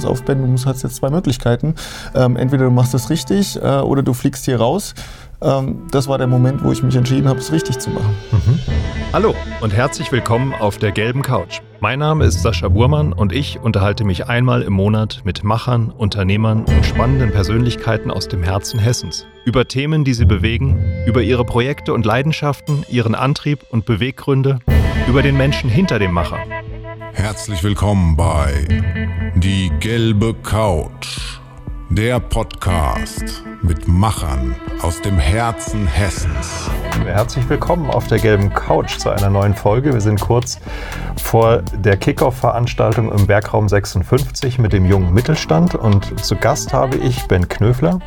Pass auf, Ben, du hast jetzt zwei Möglichkeiten. Ähm, entweder du machst es richtig äh, oder du fliegst hier raus. Ähm, das war der Moment, wo ich mich entschieden habe, es richtig zu machen. Mhm. Hallo und herzlich willkommen auf der gelben Couch. Mein Name ist Sascha Burmann und ich unterhalte mich einmal im Monat mit Machern, Unternehmern und spannenden Persönlichkeiten aus dem Herzen Hessens über Themen, die sie bewegen, über ihre Projekte und Leidenschaften, ihren Antrieb und Beweggründe, über den Menschen hinter dem Macher. Herzlich willkommen bei Die gelbe Couch, der Podcast mit Machern aus dem Herzen Hessens. Herzlich willkommen auf der gelben Couch zu einer neuen Folge. Wir sind kurz vor der Kickoff-Veranstaltung im Bergraum 56 mit dem jungen Mittelstand und zu Gast habe ich Ben Knöfler.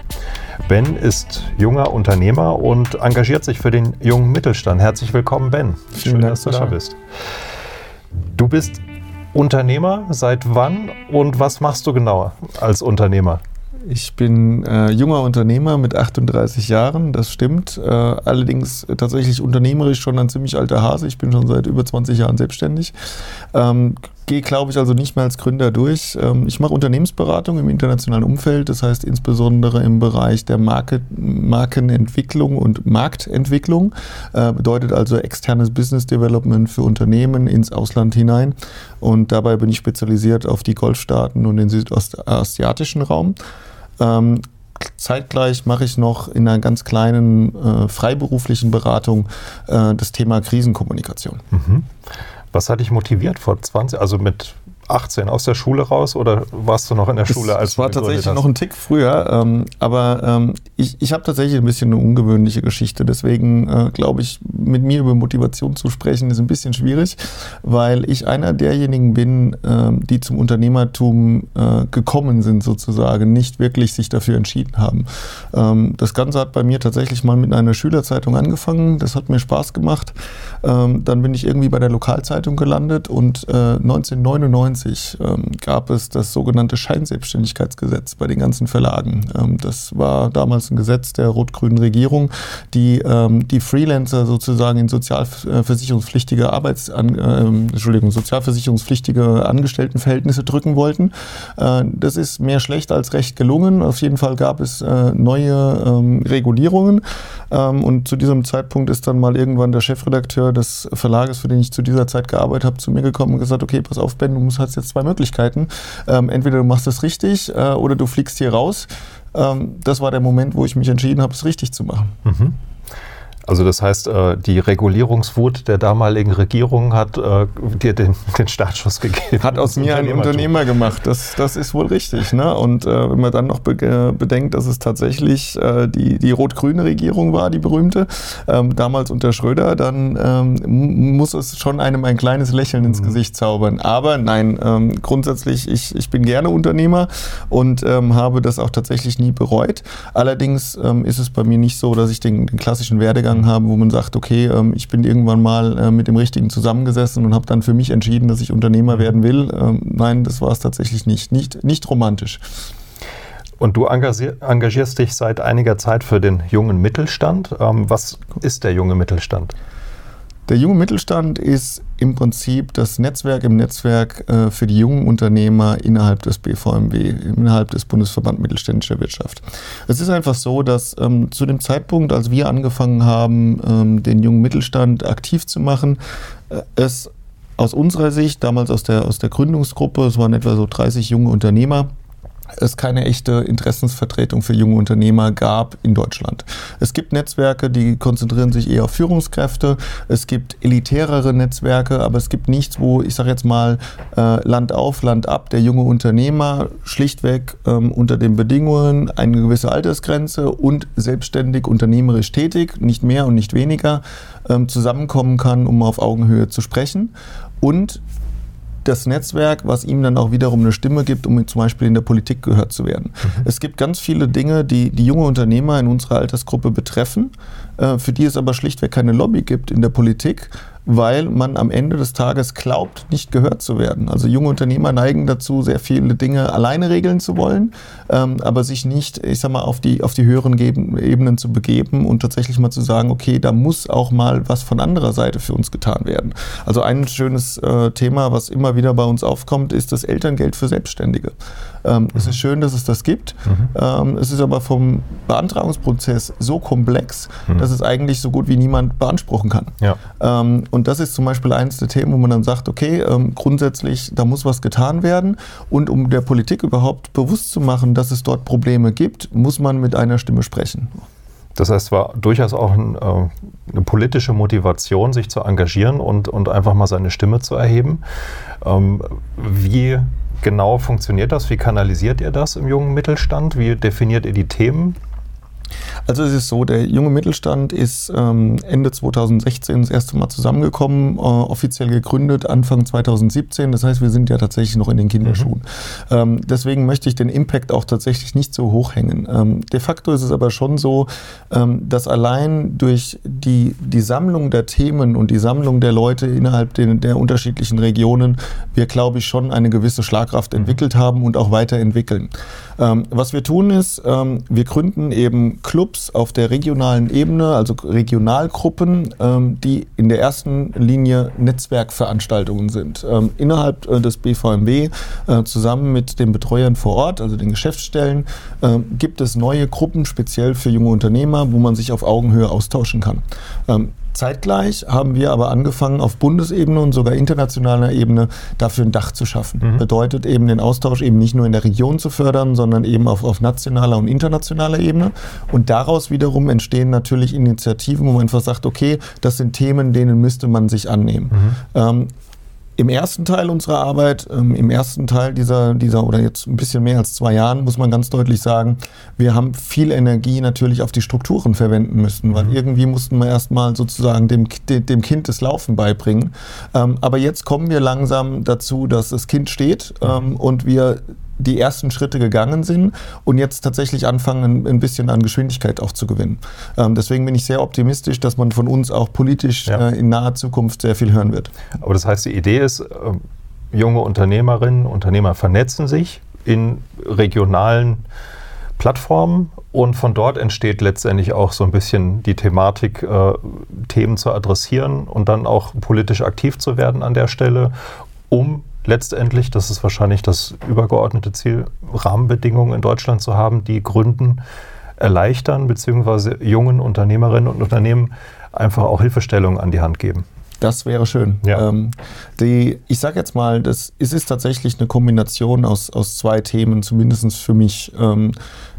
Ben ist junger Unternehmer und engagiert sich für den jungen Mittelstand. Herzlich willkommen, Ben. Vielen Schön, Dank, dass du da bist. Du bist Unternehmer. Seit wann und was machst du genauer als Unternehmer? Ich bin äh, junger Unternehmer mit 38 Jahren, das stimmt. Äh, allerdings tatsächlich unternehmerisch schon ein ziemlich alter Hase. Ich bin schon seit über 20 Jahren selbstständig. Ähm, Gehe, glaube ich, also nicht mehr als Gründer durch. Ähm, ich mache Unternehmensberatung im internationalen Umfeld, das heißt insbesondere im Bereich der Market, Markenentwicklung und Marktentwicklung. Äh, bedeutet also externes Business Development für Unternehmen ins Ausland hinein. Und dabei bin ich spezialisiert auf die Golfstaaten und den südostasiatischen Raum. Ähm, zeitgleich mache ich noch in einer ganz kleinen äh, freiberuflichen Beratung äh, das Thema Krisenkommunikation. Mhm. Was hat dich motiviert vor 20, also mit 18 aus der Schule raus oder warst du noch in der Schule? als Es war tatsächlich noch ein Tick früher, ähm, aber ähm, ich, ich habe tatsächlich ein bisschen eine ungewöhnliche Geschichte. Deswegen äh, glaube ich, mit mir über Motivation zu sprechen, ist ein bisschen schwierig, weil ich einer derjenigen bin, ähm, die zum Unternehmertum äh, gekommen sind, sozusagen, nicht wirklich sich dafür entschieden haben. Ähm, das Ganze hat bei mir tatsächlich mal mit einer Schülerzeitung angefangen. Das hat mir Spaß gemacht. Ähm, dann bin ich irgendwie bei der Lokalzeitung gelandet und äh, 1999 1990 ähm, gab es das sogenannte Scheinselbstständigkeitsgesetz bei den ganzen Verlagen. Ähm, das war damals ein Gesetz der rot-grünen Regierung, die ähm, die Freelancer sozusagen in sozialversicherungspflichtige Arbeits an, äh, Entschuldigung, sozialversicherungspflichtige Angestelltenverhältnisse drücken wollten. Äh, das ist mehr schlecht als recht gelungen. Auf jeden Fall gab es äh, neue ähm, Regulierungen ähm, und zu diesem Zeitpunkt ist dann mal irgendwann der Chefredakteur des Verlages, für den ich zu dieser Zeit gearbeitet habe, zu mir gekommen und gesagt, okay, pass auf, Ben, du musst hast jetzt zwei Möglichkeiten. Ähm, entweder du machst es richtig äh, oder du fliegst hier raus. Ähm, das war der Moment, wo ich mich entschieden habe, es richtig zu machen. Mhm. Also das heißt, äh, die Regulierungswut der damaligen Regierung hat äh, dir den, den Startschuss gegeben. Hat aus mir einen Unternehmer gemacht, das, das ist wohl richtig. Ne? Und äh, wenn man dann noch bedenkt, dass es tatsächlich die, die rot-grüne Regierung war, die berühmte, ähm, damals unter Schröder, dann ähm, muss es schon einem ein kleines Lächeln ins mhm. Gesicht zaubern. Aber nein, ähm, grundsätzlich, ich, ich bin gerne Unternehmer und habe das auch tatsächlich nie bereut. Allerdings ist es bei mir nicht so, dass ich den, den klassischen Werdegang gegangen haben, wo man sagt, okay, ähm, ich bin irgendwann mal äh, mit dem Richtigen zusammengesessen und habe dann für mich entschieden, dass ich Unternehmer werden will. Ähm, nein, das war es tatsächlich nicht. Nicht, nicht romantisch. Und du engagierst dich seit einiger Zeit für den jungen Mittelstand. Ähm, was ist der junge Mittelstand? Der junge Mittelstand ist im Prinzip das Netzwerk im Netzwerk äh, für die jungen Unternehmer innerhalb des BVMW, innerhalb des Bundesverband Mittelständischer Wirtschaft. Es ist einfach so, dass ähm, zu dem Zeitpunkt, als wir angefangen haben, ähm, den jungen Mittelstand aktiv zu machen, äh, es aus unserer Sicht, damals aus der, aus der Gründungsgruppe, es waren etwa so 30 junge Unternehmer, es keine echte Interessensvertretung für junge Unternehmer gab in Deutschland. Es gibt Netzwerke, die konzentrieren sich eher auf Führungskräfte. Es gibt elitärere Netzwerke, aber es gibt nichts, wo ich sage jetzt mal äh, Land auf, Land ab, der junge Unternehmer schlichtweg ähm, unter den Bedingungen eine gewisse Altersgrenze und selbstständig unternehmerisch tätig, nicht mehr und nicht weniger, ähm, zusammenkommen kann, um auf Augenhöhe zu sprechen. Und das Netzwerk, was ihm dann auch wiederum eine Stimme gibt, um zum Beispiel in der Politik gehört zu werden. Mhm. Es gibt ganz viele Dinge, die die junge Unternehmer in unserer Altersgruppe betreffen, äh, für die es aber schlichtweg keine Lobby gibt in der Politik weil man am Ende des Tages glaubt, nicht gehört zu werden. Also junge Unternehmer neigen dazu, sehr viele Dinge alleine regeln zu wollen, ähm, aber sich nicht, ich sag mal, auf die, auf die höheren Ebenen zu begeben und tatsächlich mal zu sagen, okay, da muss auch mal was von anderer Seite für uns getan werden. Also ein schönes äh, Thema, was immer wieder bei uns aufkommt, ist das Elterngeld für Selbstständige. Ähm, mhm. Es ist schön, dass es das gibt. Mhm. Ähm, es ist aber vom Beantragungsprozess so komplex, mhm. dass es eigentlich so gut wie niemand beanspruchen kann. Ja. Ähm, und das ist zum Beispiel eines der Themen, wo man dann sagt, okay, ähm, grundsätzlich, da muss was getan werden. Und um der Politik überhaupt bewusst zu machen, dass es dort Probleme gibt, muss man mit einer Stimme sprechen. Das heißt, es war durchaus auch ein, äh, eine politische Motivation, sich zu engagieren und, und einfach mal seine Stimme zu erheben. Ähm, wie genau funktioniert das? Wie kanalisiert ihr das im jungen Mittelstand? Wie definiert ihr die Themen? Also es ist so, der junge Mittelstand ist ähm, Ende 2016 das erste Mal zusammengekommen, äh, offiziell gegründet Anfang 2017. Das heißt, wir sind ja tatsächlich noch in den Kinderschuhen. Mhm. Ähm, deswegen möchte ich den Impact auch tatsächlich nicht so hoch hängen. Ähm, de facto ist es aber schon so, ähm, dass allein durch die, die Sammlung der Themen und die Sammlung der Leute innerhalb den, der unterschiedlichen Regionen wir, glaube ich, schon eine gewisse Schlagkraft entwickelt haben und auch weiterentwickeln. Ähm, was wir tun ist, ähm, wir gründen eben Clubs auf der regionalen Ebene, also Regionalgruppen, ähm, die in der ersten Linie Netzwerkveranstaltungen sind. Ähm, innerhalb äh, des BVMW äh, zusammen mit den Betreuern vor Ort, also den Geschäftsstellen, äh, gibt es neue Gruppen speziell für junge Unternehmer, wo man sich auf Augenhöhe austauschen kann. Ähm, Zeitgleich haben wir aber angefangen, auf Bundesebene und sogar internationaler Ebene dafür ein Dach zu schaffen. Mhm. Bedeutet eben den Austausch eben nicht nur in der Region zu fördern, sondern eben auf, auf nationaler und internationaler Ebene. Und daraus wiederum entstehen natürlich Initiativen, wo man einfach sagt, okay, das sind Themen, denen müsste man sich annehmen. Mhm. Ähm, im ersten Teil unserer Arbeit, ähm, im ersten Teil dieser, dieser oder jetzt ein bisschen mehr als zwei Jahren, muss man ganz deutlich sagen, wir haben viel Energie natürlich auf die Strukturen verwenden müssen, weil mhm. irgendwie mussten wir erstmal sozusagen dem, dem Kind das Laufen beibringen. Ähm, aber jetzt kommen wir langsam dazu, dass das Kind steht ähm, und wir die ersten Schritte gegangen sind und jetzt tatsächlich anfangen, ein bisschen an Geschwindigkeit auch zu gewinnen. Ähm, deswegen bin ich sehr optimistisch, dass man von uns auch politisch ja. äh, in naher Zukunft sehr viel hören wird. Aber das heißt, die Idee ist, äh, junge Unternehmerinnen, Unternehmer vernetzen sich in regionalen Plattformen und von dort entsteht letztendlich auch so ein bisschen die Thematik, äh, Themen zu adressieren und dann auch politisch aktiv zu werden an der Stelle, um letztendlich, das ist wahrscheinlich das übergeordnete Ziel, Rahmenbedingungen in Deutschland zu haben, die Gründen erleichtern, beziehungsweise jungen Unternehmerinnen und Unternehmen einfach auch Hilfestellungen an die Hand geben. Das wäre schön. Ja. Ähm, die, ich sage jetzt mal, das, es ist tatsächlich eine Kombination aus, aus zwei Themen, zumindest für mich. Ähm,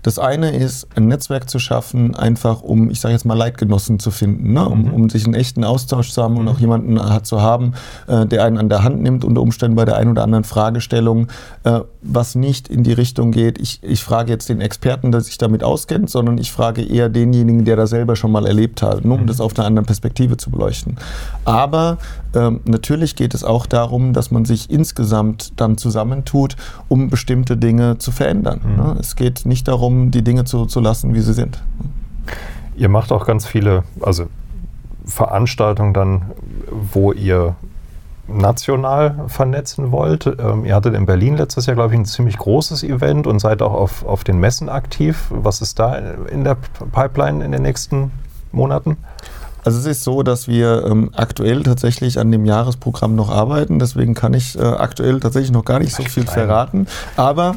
das eine ist, ein Netzwerk zu schaffen, einfach um, ich sage jetzt mal, Leitgenossen zu finden, ne? um, mhm. um sich einen echten Austausch zu haben und auch mhm. jemanden hat zu haben, äh, der einen an der Hand nimmt, unter Umständen bei der einen oder anderen Fragestellung, äh, was nicht in die Richtung geht, ich, ich frage jetzt den Experten, der sich damit auskennt, sondern ich frage eher denjenigen, der da selber schon mal erlebt hat, nur um mhm. das auf einer anderen Perspektive zu beleuchten. Aber ähm, natürlich geht es auch darum, dass man sich insgesamt dann zusammentut, um bestimmte Dinge zu verändern. Ne? Es geht nicht darum, um die Dinge zu, zu lassen, wie sie sind. Ihr macht auch ganz viele, also Veranstaltungen dann, wo ihr national vernetzen wollt. Ähm, ihr hattet in Berlin letztes Jahr, glaube ich, ein ziemlich großes Event und seid auch auf, auf den Messen aktiv. Was ist da in der Pipeline in den nächsten Monaten? Also es ist so, dass wir ähm, aktuell tatsächlich an dem Jahresprogramm noch arbeiten. Deswegen kann ich äh, aktuell tatsächlich noch gar nicht so viel verraten. Aber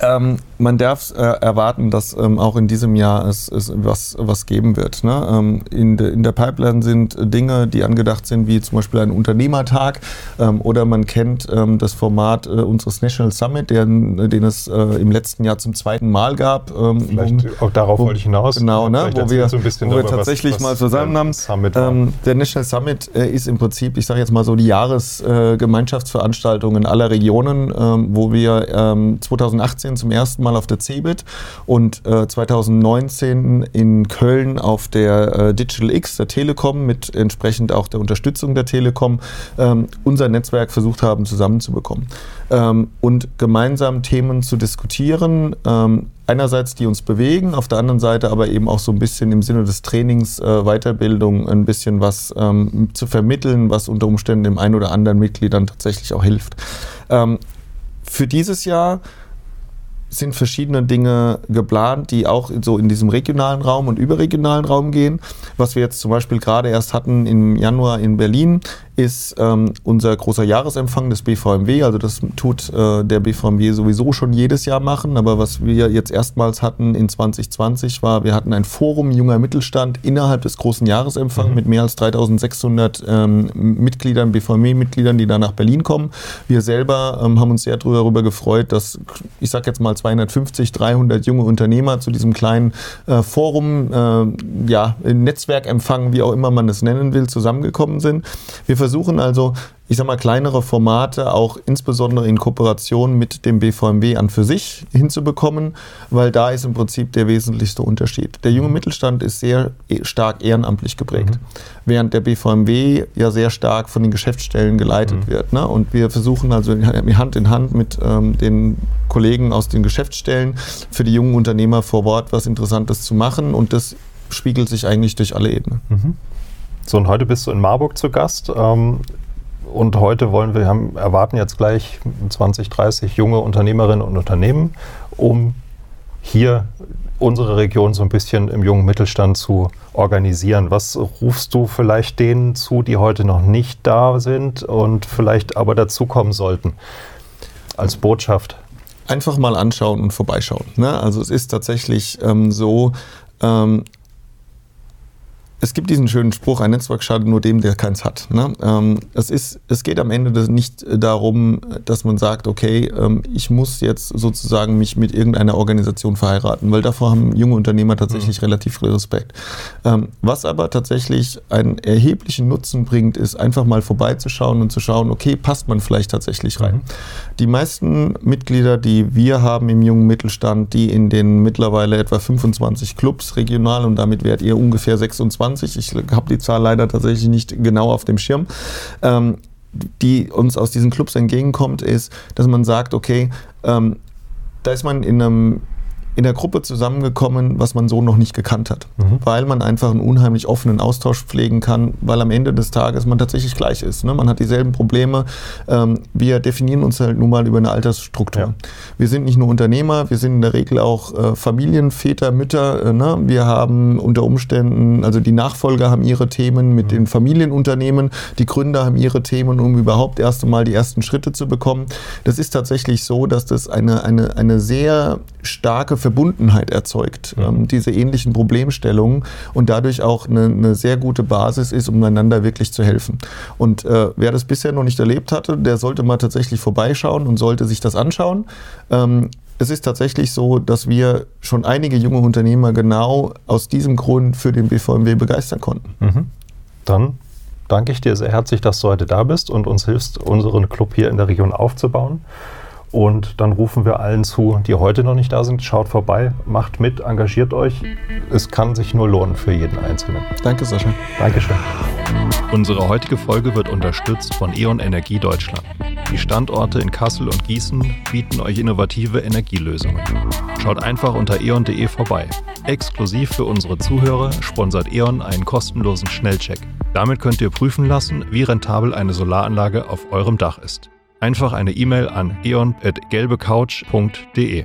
ähm, man darf äh, erwarten, dass ähm, auch in diesem Jahr es, es was, was geben wird. Ne? Ähm, in, de, in der Pipeline sind Dinge, die angedacht sind, wie zum Beispiel ein Unternehmertag ähm, oder man kennt ähm, das Format äh, unseres National Summit, den, den es äh, im letzten Jahr zum zweiten Mal gab. Ähm, Vielleicht um, auch darauf wo, wollte ich hinaus. Genau, ne? wo wir, so wo wir tatsächlich was, was mal zusammen haben. der National Summit äh, ist im Prinzip, ich sage jetzt mal so, die Jahresgemeinschaftsveranstaltung in aller Regionen, wo wir 2018 zum ersten Mal Mal auf der CeBIT und äh, 2019 in Köln auf der äh, Digital X der Telekom mit entsprechend auch der Unterstützung der Telekom ähm, unser Netzwerk versucht haben zusammenzubekommen ähm, und gemeinsam Themen zu diskutieren. Ähm, einerseits die uns bewegen, auf der anderen Seite aber eben auch so ein bisschen im Sinne des Trainings, äh, Weiterbildung, ein bisschen was ähm, zu vermitteln, was unter Umständen dem einen oder anderen Mitglied dann tatsächlich auch hilft. Ähm, für dieses Jahr sind verschiedene Dinge geplant, die auch so in diesem regionalen Raum und überregionalen Raum gehen. Was wir jetzt zum Beispiel gerade erst hatten im Januar in Berlin, ist ähm, unser großer Jahresempfang des BVMW. Also das tut äh, der BVMW sowieso schon jedes Jahr machen. Aber was wir jetzt erstmals hatten in 2020 war, wir hatten ein Forum junger Mittelstand innerhalb des großen Jahresempfangs mhm. mit mehr als 3600 ähm, Mitgliedern, BVMW-Mitgliedern, die da nach Berlin kommen. Wir selber ähm, haben uns sehr darüber gefreut, dass, ich sage jetzt mal 250, 300 junge Unternehmer zu diesem kleinen äh, Forum, äh, ja, Netzwerkempfang, wie auch immer man es nennen will, zusammengekommen sind. Wir versuchen also, ich sag mal, kleinere Formate auch insbesondere in Kooperation mit dem BVMW an für sich hinzubekommen, weil da ist im Prinzip der wesentlichste Unterschied. Der junge Mittelstand ist sehr e, stark ehrenamtlich geprägt, mhm. während der BVMW ja sehr stark von den Geschäftsstellen geleitet mhm. wird. Ne? Und wir versuchen also Hand in Hand mit ähm, den Kollegen aus den Geschäftsstellen für die jungen Unternehmer vor Ort was Interessantes zu machen und das spiegelt sich eigentlich durch alle Ebenen. Mhm. So, und heute bist du in Marburg zu Gast. Ähm, und heute wollen wir, haben, erwarten jetzt gleich 20, 30 junge Unternehmerinnen und Unternehmen, um hier unsere Region so ein bisschen im jungen Mittelstand zu organisieren. Was rufst du vielleicht denen zu, die heute noch nicht da sind und vielleicht aber dazukommen sollten als Botschaft? Einfach mal anschauen und vorbeischauen. Ne? Also es ist tatsächlich ähm, so, ähm, es gibt diesen schönen Spruch, ein Netzwerk schadet nur dem, der keins hat. Ne? Ähm, es, ist, es geht am Ende nicht darum, dass man sagt, okay, ähm, ich muss jetzt sozusagen mich mit irgendeiner Organisation verheiraten, weil davor haben junge Unternehmer tatsächlich mhm. relativ viel Respekt. Ähm, was aber tatsächlich einen erheblichen Nutzen bringt, ist einfach mal vorbeizuschauen und zu schauen, okay, passt man vielleicht tatsächlich rein. Mhm. Die meisten Mitglieder, die wir haben im jungen Mittelstand, die in den mittlerweile etwa 25 Clubs regional und damit werdet ihr ungefähr 26 20. Ich habe die Zahl leider tatsächlich nicht genau auf dem Schirm. Ähm, die uns aus diesen Clubs entgegenkommt, ist, dass man sagt, okay, ähm, da ist man in einem in der Gruppe zusammengekommen, was man so noch nicht gekannt hat. Mhm. Weil man einfach einen unheimlich offenen Austausch pflegen kann, weil am Ende des Tages man tatsächlich gleich ist. Ne? Man hat dieselben Probleme. Ähm, wir definieren uns halt nun mal über eine Altersstruktur. Ja. Wir sind nicht nur Unternehmer, wir sind in der Regel auch äh, Familienväter, Mütter. Äh, ne? Wir haben unter Umständen, also die Nachfolger haben ihre Themen mit mhm. den Familienunternehmen, die Gründer haben ihre Themen, um überhaupt erst einmal die ersten Schritte zu bekommen. Das ist tatsächlich so, dass das eine, eine, eine sehr starke Verbundenheit erzeugt, mhm. ähm, diese ähnlichen Problemstellungen und dadurch auch eine, eine, sehr gute Basis ist, um einander wirklich zu helfen. Und äh, wer das bisher noch nicht erlebt hatte, der sollte mal tatsächlich vorbeischauen und sollte sich das anschauen. Ähm, es ist tatsächlich so, dass wir schon einige junge Unternehmer genau aus diesem Grund für den BVMW begeistern konnten. Mhm. Dann danke ich dir sehr herzlich, dass du heute da bist und uns hilfst, unseren Club hier in der Region aufzubauen. Und dann rufen wir allen zu, die heute noch nicht da sind, schaut vorbei, macht mit, engagiert euch. Es kann sich nur lohnen für jeden Einzelnen. Danke, Sascha. Dankeschön. Unsere heutige Folge wird unterstützt von E.ON Energie Deutschland. Die Standorte in Kassel und Gießen bieten euch innovative Energielösungen. Schaut einfach unter eon.de vorbei. Exklusiv für unsere Zuhörer sponsert E.ON einen kostenlosen Schnellcheck. Damit könnt ihr prüfen lassen, wie rentabel eine Solaranlage auf eurem Dach ist. Einfach eine E-Mail an eon.gelbecouch.de.